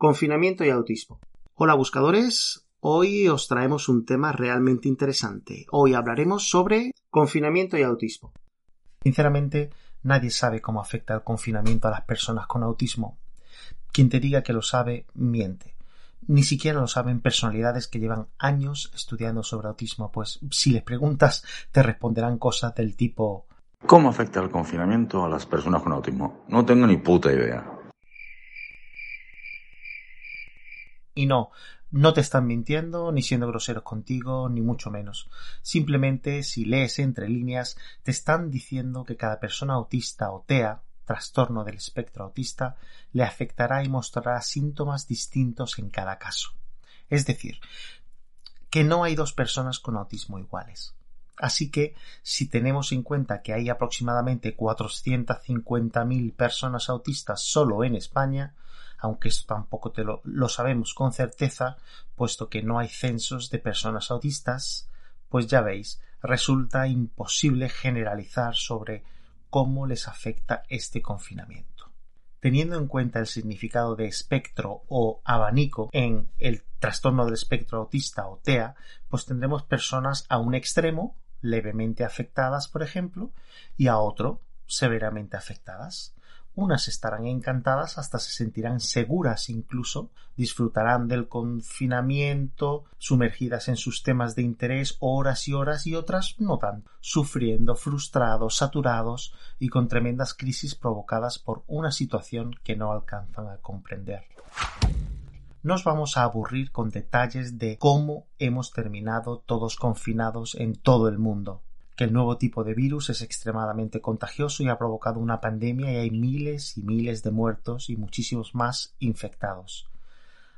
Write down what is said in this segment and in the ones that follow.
Confinamiento y autismo. Hola buscadores, hoy os traemos un tema realmente interesante. Hoy hablaremos sobre confinamiento y autismo. Sinceramente, nadie sabe cómo afecta el confinamiento a las personas con autismo. Quien te diga que lo sabe, miente. Ni siquiera lo saben personalidades que llevan años estudiando sobre autismo, pues si les preguntas te responderán cosas del tipo ¿Cómo afecta el confinamiento a las personas con autismo? No tengo ni puta idea. Y no, no te están mintiendo, ni siendo groseros contigo, ni mucho menos. Simplemente, si lees entre líneas, te están diciendo que cada persona autista o TEA, trastorno del espectro autista, le afectará y mostrará síntomas distintos en cada caso. Es decir, que no hay dos personas con autismo iguales. Así que, si tenemos en cuenta que hay aproximadamente 450.000 personas autistas solo en España, aunque esto tampoco te lo, lo sabemos con certeza, puesto que no hay censos de personas autistas, pues ya veis, resulta imposible generalizar sobre cómo les afecta este confinamiento. Teniendo en cuenta el significado de espectro o abanico en el trastorno del espectro autista o TEA, pues tendremos personas a un extremo, levemente afectadas, por ejemplo, y a otro, severamente afectadas. Unas estarán encantadas hasta se sentirán seguras incluso, disfrutarán del confinamiento, sumergidas en sus temas de interés horas y horas y otras no tanto, sufriendo, frustrados, saturados y con tremendas crisis provocadas por una situación que no alcanzan a comprender. Nos vamos a aburrir con detalles de cómo hemos terminado todos confinados en todo el mundo que el nuevo tipo de virus es extremadamente contagioso y ha provocado una pandemia y hay miles y miles de muertos y muchísimos más infectados.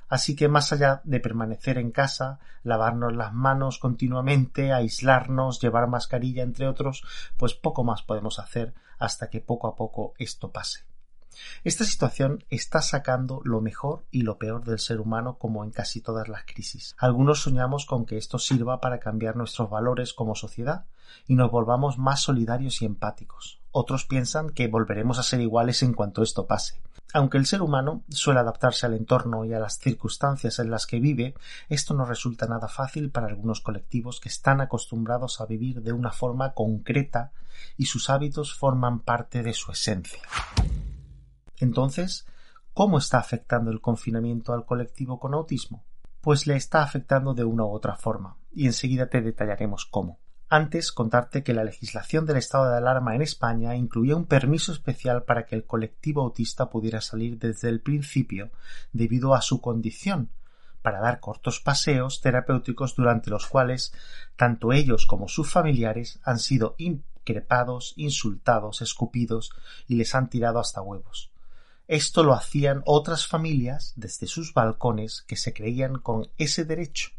Así que más allá de permanecer en casa, lavarnos las manos continuamente, aislarnos, llevar mascarilla, entre otros, pues poco más podemos hacer hasta que poco a poco esto pase. Esta situación está sacando lo mejor y lo peor del ser humano como en casi todas las crisis. Algunos soñamos con que esto sirva para cambiar nuestros valores como sociedad y nos volvamos más solidarios y empáticos. Otros piensan que volveremos a ser iguales en cuanto esto pase. Aunque el ser humano suele adaptarse al entorno y a las circunstancias en las que vive, esto no resulta nada fácil para algunos colectivos que están acostumbrados a vivir de una forma concreta y sus hábitos forman parte de su esencia. Entonces, ¿cómo está afectando el confinamiento al colectivo con autismo? Pues le está afectando de una u otra forma, y enseguida te detallaremos cómo. Antes, contarte que la legislación del estado de alarma en España incluía un permiso especial para que el colectivo autista pudiera salir desde el principio debido a su condición, para dar cortos paseos terapéuticos durante los cuales tanto ellos como sus familiares han sido increpados, insultados, escupidos y les han tirado hasta huevos. Esto lo hacían otras familias desde sus balcones que se creían con ese derecho.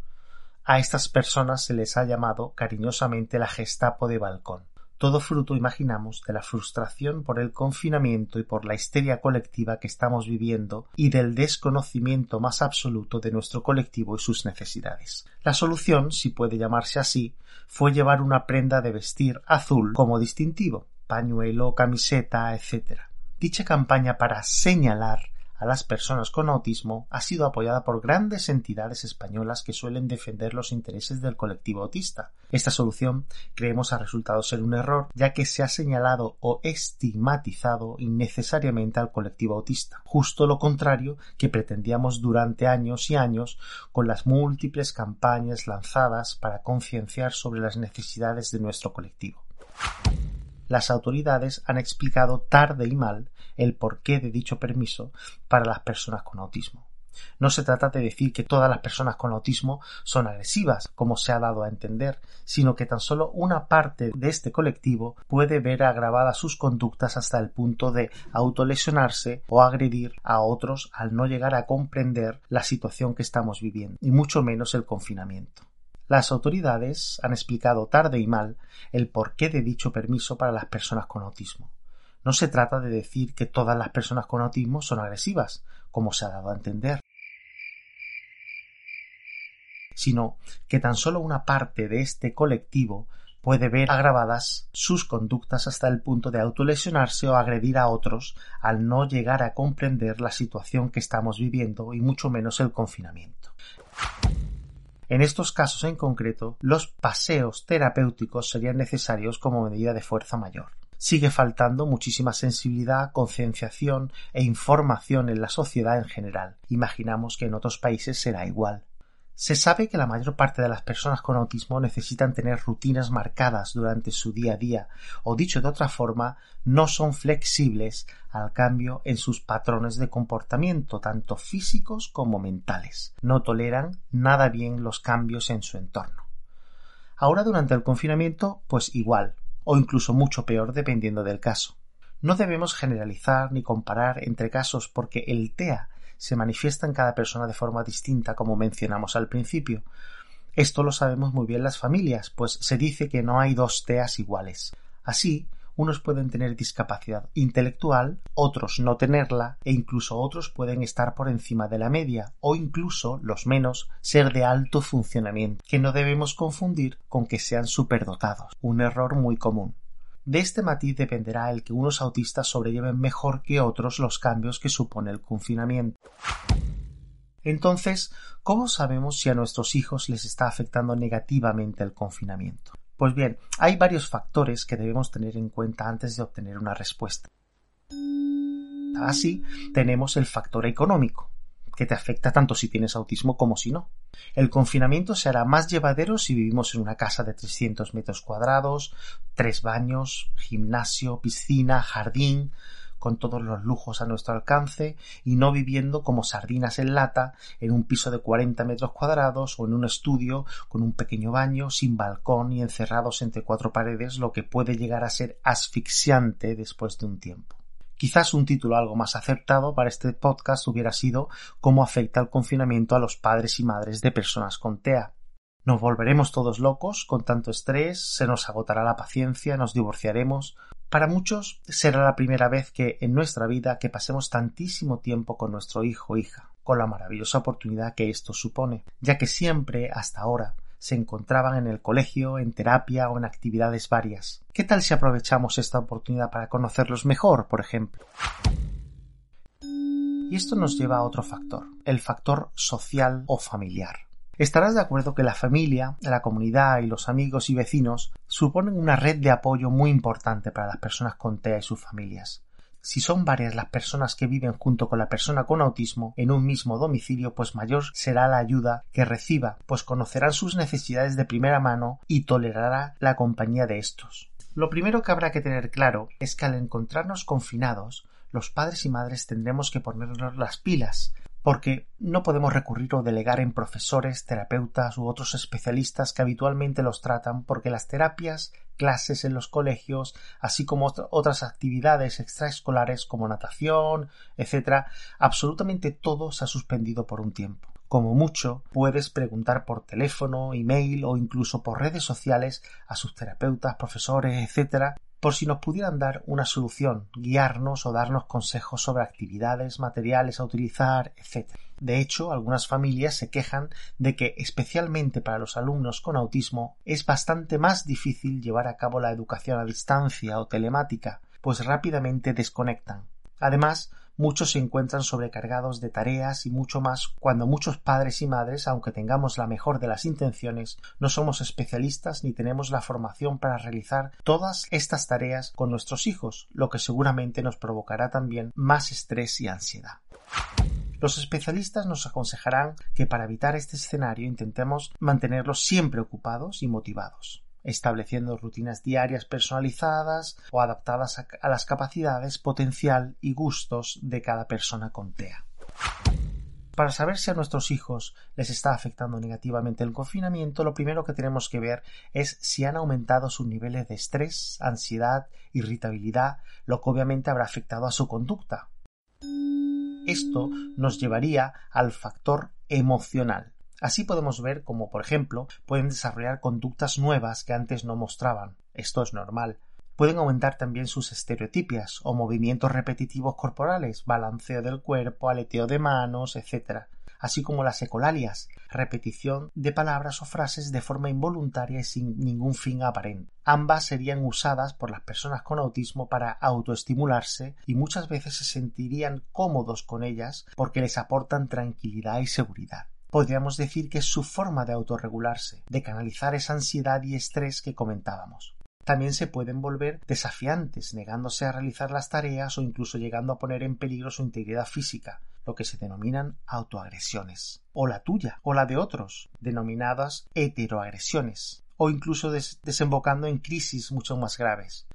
A estas personas se les ha llamado cariñosamente la Gestapo de balcón. todo fruto, imaginamos, de la frustración por el confinamiento y por la histeria colectiva que estamos viviendo y del desconocimiento más absoluto de nuestro colectivo y sus necesidades. La solución, si puede llamarse así, fue llevar una prenda de vestir azul como distintivo, pañuelo, camiseta, etc. Dicha campaña para señalar a las personas con autismo ha sido apoyada por grandes entidades españolas que suelen defender los intereses del colectivo autista. Esta solución creemos ha resultado ser un error ya que se ha señalado o estigmatizado innecesariamente al colectivo autista, justo lo contrario que pretendíamos durante años y años con las múltiples campañas lanzadas para concienciar sobre las necesidades de nuestro colectivo las autoridades han explicado tarde y mal el porqué de dicho permiso para las personas con autismo. No se trata de decir que todas las personas con autismo son agresivas, como se ha dado a entender, sino que tan solo una parte de este colectivo puede ver agravadas sus conductas hasta el punto de autolesionarse o agredir a otros al no llegar a comprender la situación que estamos viviendo, y mucho menos el confinamiento. Las autoridades han explicado tarde y mal el porqué de dicho permiso para las personas con autismo. No se trata de decir que todas las personas con autismo son agresivas, como se ha dado a entender, sino que tan solo una parte de este colectivo puede ver agravadas sus conductas hasta el punto de autolesionarse o agredir a otros al no llegar a comprender la situación que estamos viviendo y mucho menos el confinamiento. En estos casos en concreto, los paseos terapéuticos serían necesarios como medida de fuerza mayor. Sigue faltando muchísima sensibilidad, concienciación e información en la sociedad en general. Imaginamos que en otros países será igual. Se sabe que la mayor parte de las personas con autismo necesitan tener rutinas marcadas durante su día a día, o dicho de otra forma, no son flexibles al cambio en sus patrones de comportamiento, tanto físicos como mentales. No toleran nada bien los cambios en su entorno. Ahora durante el confinamiento, pues igual, o incluso mucho peor dependiendo del caso. No debemos generalizar ni comparar entre casos porque el TEA se manifiesta en cada persona de forma distinta, como mencionamos al principio. Esto lo sabemos muy bien las familias, pues se dice que no hay dos TEAs iguales. Así, unos pueden tener discapacidad intelectual, otros no tenerla, e incluso otros pueden estar por encima de la media, o incluso, los menos, ser de alto funcionamiento, que no debemos confundir con que sean superdotados, un error muy común. De este matiz dependerá el que unos autistas sobrelleven mejor que otros los cambios que supone el confinamiento. Entonces, ¿cómo sabemos si a nuestros hijos les está afectando negativamente el confinamiento? Pues bien, hay varios factores que debemos tener en cuenta antes de obtener una respuesta. Así, tenemos el factor económico que te afecta tanto si tienes autismo como si no. El confinamiento se hará más llevadero si vivimos en una casa de 300 metros cuadrados, tres baños, gimnasio, piscina, jardín, con todos los lujos a nuestro alcance y no viviendo como sardinas en lata en un piso de 40 metros cuadrados o en un estudio con un pequeño baño sin balcón y encerrados entre cuatro paredes, lo que puede llegar a ser asfixiante después de un tiempo. Quizás un título algo más acertado para este podcast hubiera sido cómo afecta el confinamiento a los padres y madres de personas con TEA. Nos volveremos todos locos con tanto estrés, se nos agotará la paciencia, nos divorciaremos. Para muchos será la primera vez que en nuestra vida que pasemos tantísimo tiempo con nuestro hijo o hija, con la maravillosa oportunidad que esto supone, ya que siempre hasta ahora se encontraban en el colegio, en terapia o en actividades varias. ¿Qué tal si aprovechamos esta oportunidad para conocerlos mejor, por ejemplo? Y esto nos lleva a otro factor, el factor social o familiar. Estarás de acuerdo que la familia, la comunidad y los amigos y vecinos suponen una red de apoyo muy importante para las personas con TEA y sus familias. Si son varias las personas que viven junto con la persona con autismo en un mismo domicilio, pues mayor será la ayuda que reciba, pues conocerán sus necesidades de primera mano y tolerará la compañía de estos. Lo primero que habrá que tener claro es que al encontrarnos confinados, los padres y madres tendremos que ponernos las pilas, porque no podemos recurrir o delegar en profesores, terapeutas u otros especialistas que habitualmente los tratan porque las terapias clases en los colegios, así como otras actividades extraescolares como natación, etc. Absolutamente todo se ha suspendido por un tiempo. Como mucho, puedes preguntar por teléfono, email o incluso por redes sociales a sus terapeutas, profesores, etc. por si nos pudieran dar una solución, guiarnos o darnos consejos sobre actividades, materiales a utilizar, etc. De hecho, algunas familias se quejan de que, especialmente para los alumnos con autismo, es bastante más difícil llevar a cabo la educación a distancia o telemática, pues rápidamente desconectan. Además, muchos se encuentran sobrecargados de tareas y mucho más cuando muchos padres y madres, aunque tengamos la mejor de las intenciones, no somos especialistas ni tenemos la formación para realizar todas estas tareas con nuestros hijos, lo que seguramente nos provocará también más estrés y ansiedad. Los especialistas nos aconsejarán que para evitar este escenario intentemos mantenerlos siempre ocupados y motivados estableciendo rutinas diarias personalizadas o adaptadas a, las capacidades, potencial y gustos de cada persona con TEA. Para saber si a nuestros hijos les está afectando negativamente el confinamiento, lo primero que tenemos que ver es si han aumentado sus niveles de estrés, ansiedad, irritabilidad, lo que obviamente habrá afectado a su conducta. Esto nos llevaría al factor emocional. Así podemos ver cómo, por ejemplo, pueden desarrollar conductas nuevas que antes no mostraban. Esto es normal. Pueden aumentar también sus estereotipias o movimientos repetitivos corporales, balanceo del cuerpo, aleteo de manos, etc. Así como las ecolalias, repetición de palabras o frases de forma involuntaria y sin ningún fin aparente. Ambas serían usadas por las personas con autismo para autoestimularse y muchas veces se sentirían cómodos con ellas porque les aportan tranquilidad y seguridad podríamos decir que es su forma de autorregularse, de canalizar esa ansiedad y estrés que comentábamos. También se pueden volver desafiantes, negándose a realizar las tareas o incluso llegando a poner en peligro su integridad física, lo que se denominan autoagresiones, o la tuya, o la de otros, denominadas heteroagresiones, o incluso desembocando en crisis mucho más graves.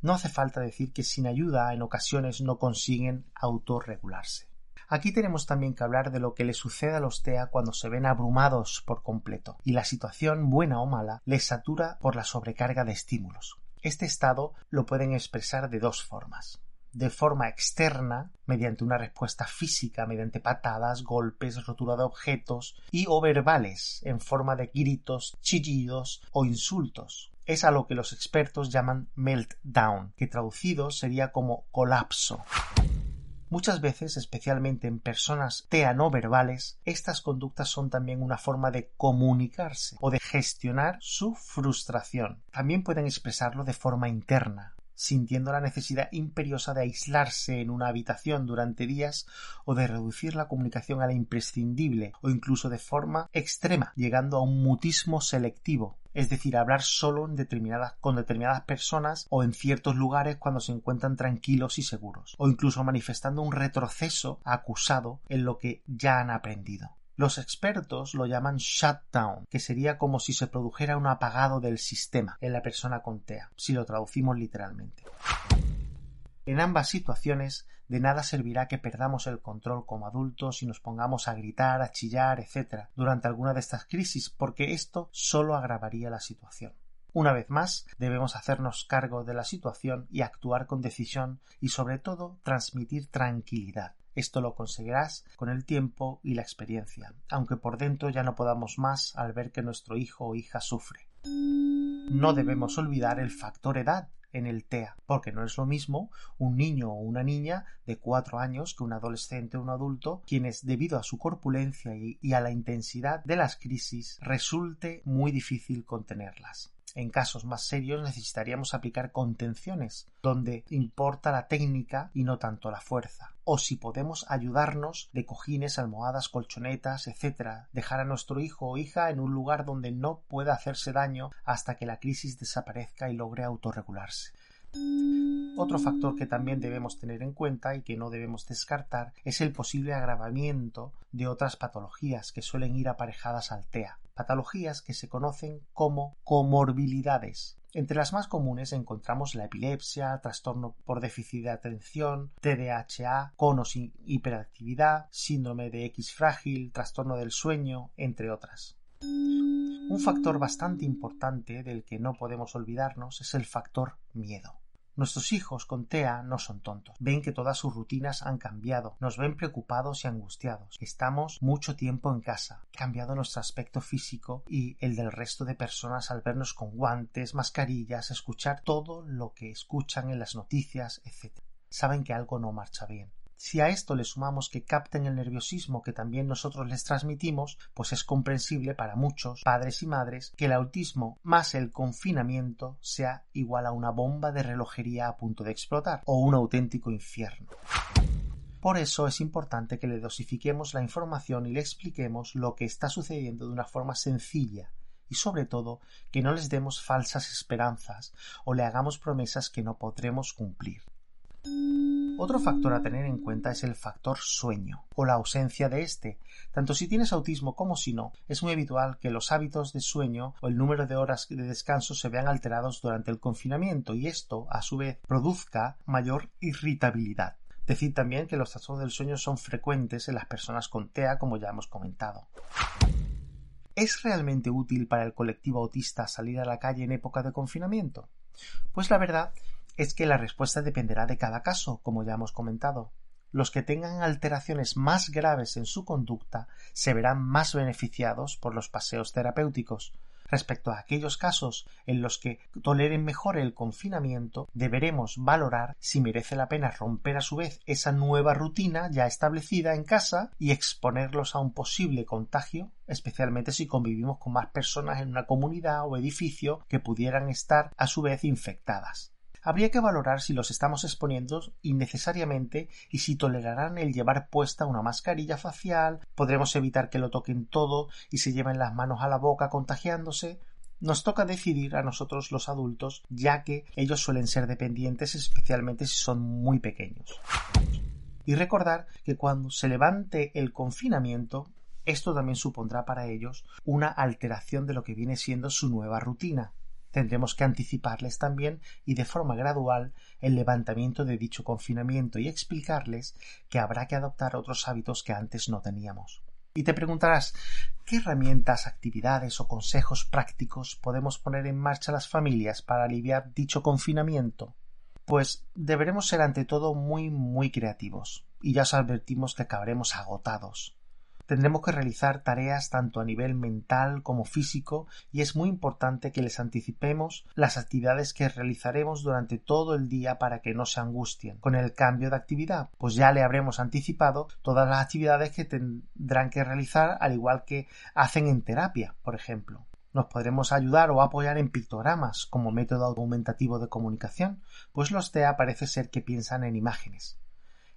No hace falta decir que sin ayuda en ocasiones no consiguen autorregularse. Aquí tenemos también que hablar de lo que le sucede a los TEA cuando se ven abrumados por completo y la situación, buena o mala, les satura por la sobrecarga de estímulos. Este estado lo pueden expresar de dos formas de forma externa, mediante una respuesta física, mediante patadas, golpes, rotura de objetos, y o verbales, en forma de gritos, chillidos o insultos. Es a lo que los expertos llaman meltdown, que traducido sería como colapso. Muchas veces, especialmente en personas TEA no verbales, estas conductas son también una forma de comunicarse o de gestionar su frustración. También pueden expresarlo de forma interna, sintiendo la necesidad imperiosa de aislarse en una habitación durante días o de reducir la comunicación a la imprescindible o incluso de forma extrema, llegando a un mutismo selectivo, es decir, hablar solo con determinadas personas o en ciertos lugares cuando se encuentran tranquilos y seguros, o incluso manifestando un retroceso acusado en lo que ya han aprendido. Los expertos lo llaman shutdown, que sería como si se produjera un apagado del sistema en la persona con TEA, si lo traducimos literalmente. En ambas situaciones, de nada servirá que perdamos el control como adultos y nos pongamos a gritar, a chillar, etc. durante alguna de estas crisis, porque esto solo agravaría la situación. Una vez más, debemos hacernos cargo de la situación y actuar con decisión y sobre todo transmitir tranquilidad. Esto lo conseguirás con el tiempo y la experiencia, aunque por dentro ya no podamos más al ver que nuestro hijo o hija sufre. No debemos olvidar el factor edad en el TEA, porque no es lo mismo un niño o una niña de cuatro años que un adolescente o un adulto, quienes debido a su corpulencia y a la intensidad de las crisis resulte muy difícil contenerlas. En casos más serios necesitaríamos aplicar contenciones, donde importa la técnica y no tanto la fuerza. O si podemos ayudarnos de cojines, almohadas, colchonetas, etc. Dejar a nuestro hijo o hija en un lugar donde no pueda hacerse daño hasta que la crisis desaparezca y logre autorregularse. Otro factor que también debemos tener en cuenta y que no debemos descartar es el posible agravamiento de otras patologías que suelen ir aparejadas al TEA, patologías que se conocen como comorbilidades. Entre las más comunes encontramos la epilepsia, trastorno por déficit de atención, TDAH, conos hiperactividad, síndrome de X frágil, trastorno del sueño, entre otras. Un factor bastante importante del que no podemos olvidarnos es el factor miedo. Nuestros hijos con TEA no son tontos. Ven que todas sus rutinas han cambiado. Nos ven preocupados y angustiados. Estamos mucho tiempo en casa. Ha cambiado nuestro aspecto físico y el del resto de personas al vernos con guantes, mascarillas, escuchar todo lo que escuchan en las noticias, etc. Saben que algo no marcha bien. Si a esto le sumamos que capten el nerviosismo que también nosotros les transmitimos, pues es comprensible para muchos padres y madres que el autismo más el confinamiento sea igual a una bomba de relojería a punto de explotar o un auténtico infierno. Por eso es importante que le dosifiquemos la información y le expliquemos lo que está sucediendo de una forma sencilla y sobre todo que no les demos falsas esperanzas o le hagamos promesas que no podremos cumplir. Otro factor a tener en cuenta es el factor sueño o la ausencia de este. Tanto si tienes autismo como si no, es muy habitual que los hábitos de sueño o el número de horas de descanso se vean alterados durante el confinamiento y esto, a su vez, produzca mayor irritabilidad. Decir también que los trastornos del sueño son frecuentes en las personas con TEA, como ya hemos comentado. ¿Es realmente útil para el colectivo autista salir a la calle en época de confinamiento? Pues la verdad es que la respuesta dependerá de cada caso, como ya hemos comentado. Los que tengan alteraciones más graves en su conducta se verán más beneficiados por los paseos terapéuticos. Respecto a aquellos casos en los que toleren mejor el confinamiento, deberemos valorar si merece la pena romper a su vez esa nueva rutina ya establecida en casa y exponerlos a un posible contagio, especialmente si convivimos con más personas en una comunidad o edificio que pudieran estar a su vez infectadas habría que valorar si los estamos exponiendo innecesariamente y si tolerarán el llevar puesta una mascarilla facial, podremos evitar que lo toquen todo y se lleven las manos a la boca contagiándose. Nos toca decidir a nosotros los adultos, ya que ellos suelen ser dependientes especialmente si son muy pequeños. Y recordar que cuando se levante el confinamiento, esto también supondrá para ellos una alteración de lo que viene siendo su nueva rutina, tendremos que anticiparles también y de forma gradual el levantamiento de dicho confinamiento y explicarles que habrá que adoptar otros hábitos que antes no teníamos. Y te preguntarás ¿qué herramientas, actividades o consejos prácticos podemos poner en marcha las familias para aliviar dicho confinamiento? Pues deberemos ser ante todo muy muy creativos, y ya os advertimos que acabaremos agotados tendremos que realizar tareas tanto a nivel mental como físico y es muy importante que les anticipemos las actividades que realizaremos durante todo el día para que no se angustien con el cambio de actividad, pues ya le habremos anticipado todas las actividades que tendrán que realizar al igual que hacen en terapia, por ejemplo. Nos podremos ayudar o apoyar en pictogramas como método aumentativo de comunicación, pues los TEA parece ser que piensan en imágenes.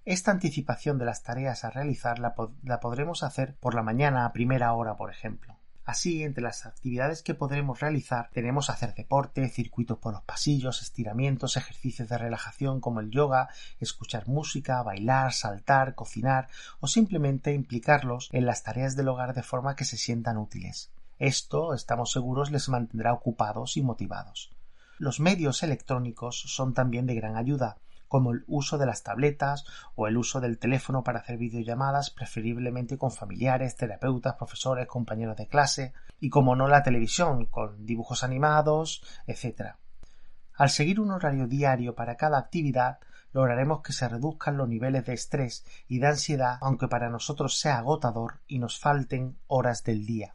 Esta anticipación de las tareas a realizar la, podremos hacer por la mañana a primera hora, por ejemplo. Así, entre las actividades que podremos realizar tenemos hacer deporte, circuitos por los pasillos, estiramientos, ejercicios de relajación como el yoga, escuchar música, bailar, saltar, cocinar o simplemente implicarlos en las tareas del hogar de forma que se sientan útiles. Esto, estamos seguros, les mantendrá ocupados y motivados. Los medios electrónicos son también de gran ayuda, como el uso de las tabletas o el uso del teléfono para hacer videollamadas, preferiblemente con familiares, terapeutas, profesores, compañeros de clase, y como no la televisión, con dibujos animados, etc. Al seguir un horario diario para cada actividad, lograremos que se reduzcan los niveles de estrés y de ansiedad, aunque para nosotros sea agotador y nos falten horas del día.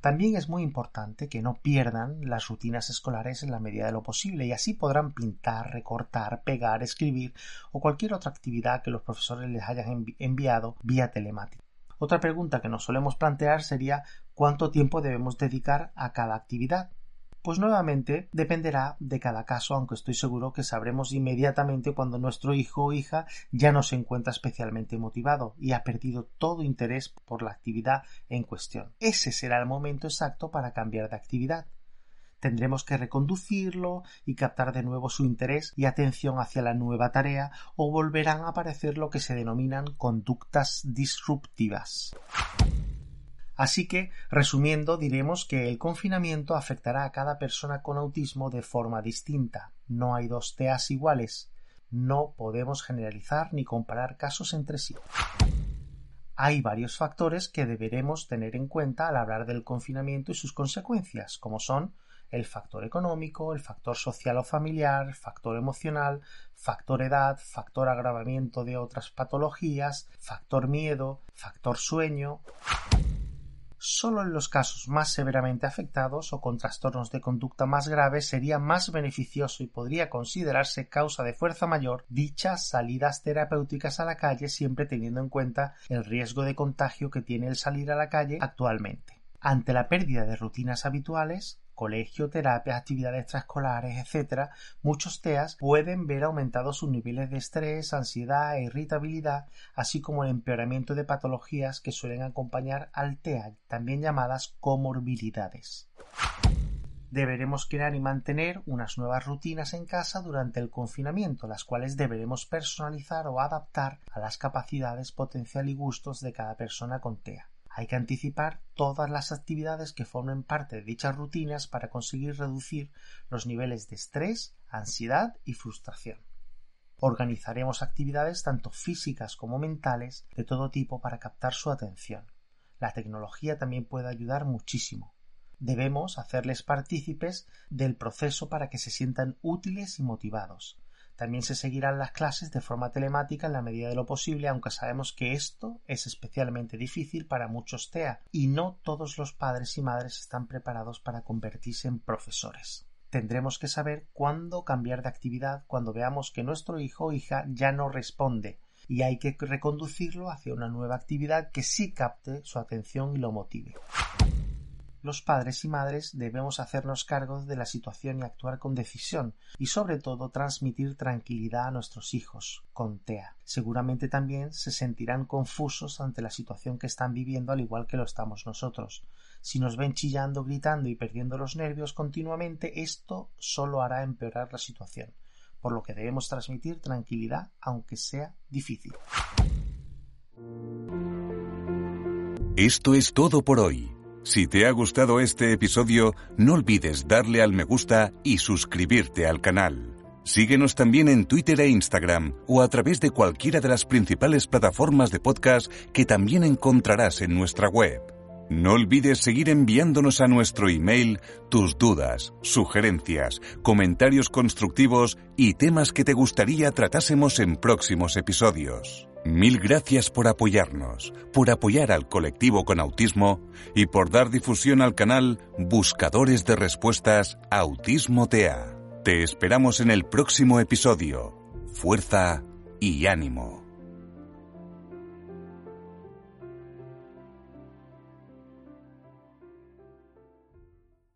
También es muy importante que no pierdan las rutinas escolares en la medida de lo posible y así podrán pintar, recortar, pegar, escribir o cualquier otra actividad que los profesores les hayan enviado vía telemática. Otra pregunta que nos solemos plantear sería cuánto tiempo debemos dedicar a cada actividad. Pues nuevamente dependerá de cada caso, aunque estoy seguro que sabremos inmediatamente cuando nuestro hijo o hija ya no se encuentra especialmente motivado y ha perdido todo interés por la actividad en cuestión. Ese será el momento exacto para cambiar de actividad. Tendremos que reconducirlo y captar de nuevo su interés y atención hacia la nueva tarea o volverán a aparecer lo que se denominan conductas disruptivas. Así que, resumiendo, diremos que el confinamiento afectará a cada persona con autismo de forma distinta. No hay dos TEAs iguales. No podemos generalizar ni comparar casos entre sí. Hay varios factores que deberemos tener en cuenta al hablar del confinamiento y sus consecuencias, como son el factor económico, el factor social o familiar, factor emocional, factor edad, factor agravamiento de otras patologías, factor miedo, factor sueño. Solo en los casos más severamente afectados o con trastornos de conducta más graves sería más beneficioso y podría considerarse causa de fuerza mayor dichas salidas terapéuticas a la calle siempre teniendo en cuenta el riesgo de contagio que tiene el salir a la calle actualmente. Ante la pérdida de rutinas habituales, colegio, terapia, actividades extraescolares, etc., muchos TEAs pueden ver aumentados sus niveles de estrés, ansiedad e irritabilidad, así como el empeoramiento de patologías que suelen acompañar al TEA, también llamadas comorbilidades. Deberemos crear y mantener unas nuevas rutinas en casa durante el confinamiento, las cuales deberemos personalizar o adaptar a las capacidades, potencial y gustos de cada persona con TEA. Hay que anticipar todas las actividades que formen parte de dichas rutinas para conseguir reducir los niveles de estrés, ansiedad y frustración. Organizaremos actividades tanto físicas como mentales de todo tipo para captar su atención. La tecnología también puede ayudar muchísimo. Debemos hacerles partícipes del proceso para que se sientan útiles y motivados. También se seguirán las clases de forma telemática en la medida de lo posible, aunque sabemos que esto es especialmente difícil para muchos TEA y no todos los padres y madres están preparados para convertirse en profesores. Tendremos que saber cuándo cambiar de actividad cuando veamos que nuestro hijo o hija ya no responde y hay que reconducirlo hacia una nueva actividad que sí capte su atención y lo motive los padres y madres debemos hacernos cargo de la situación y actuar con decisión y sobre todo transmitir tranquilidad a nuestros hijos con TEA. Seguramente también se sentirán confusos ante la situación que están viviendo al igual que lo estamos nosotros. Si nos ven chillando, gritando y perdiendo los nervios continuamente, esto solo hará empeorar la situación, por lo que debemos transmitir tranquilidad aunque sea difícil. Esto es todo por hoy. Si te ha gustado este episodio, no olvides darle al me gusta y suscribirte al canal. Síguenos también en Twitter e Instagram o a través de cualquiera de las principales plataformas de podcast que también encontrarás en nuestra web. No olvides seguir enviándonos a nuestro email tus dudas, sugerencias, comentarios constructivos y temas que te gustaría tratásemos en próximos episodios. Mil gracias por apoyarnos, por apoyar al colectivo con autismo y por dar difusión al canal Buscadores de Respuestas Autismo TEA. Te esperamos en el próximo episodio. Fuerza y ánimo.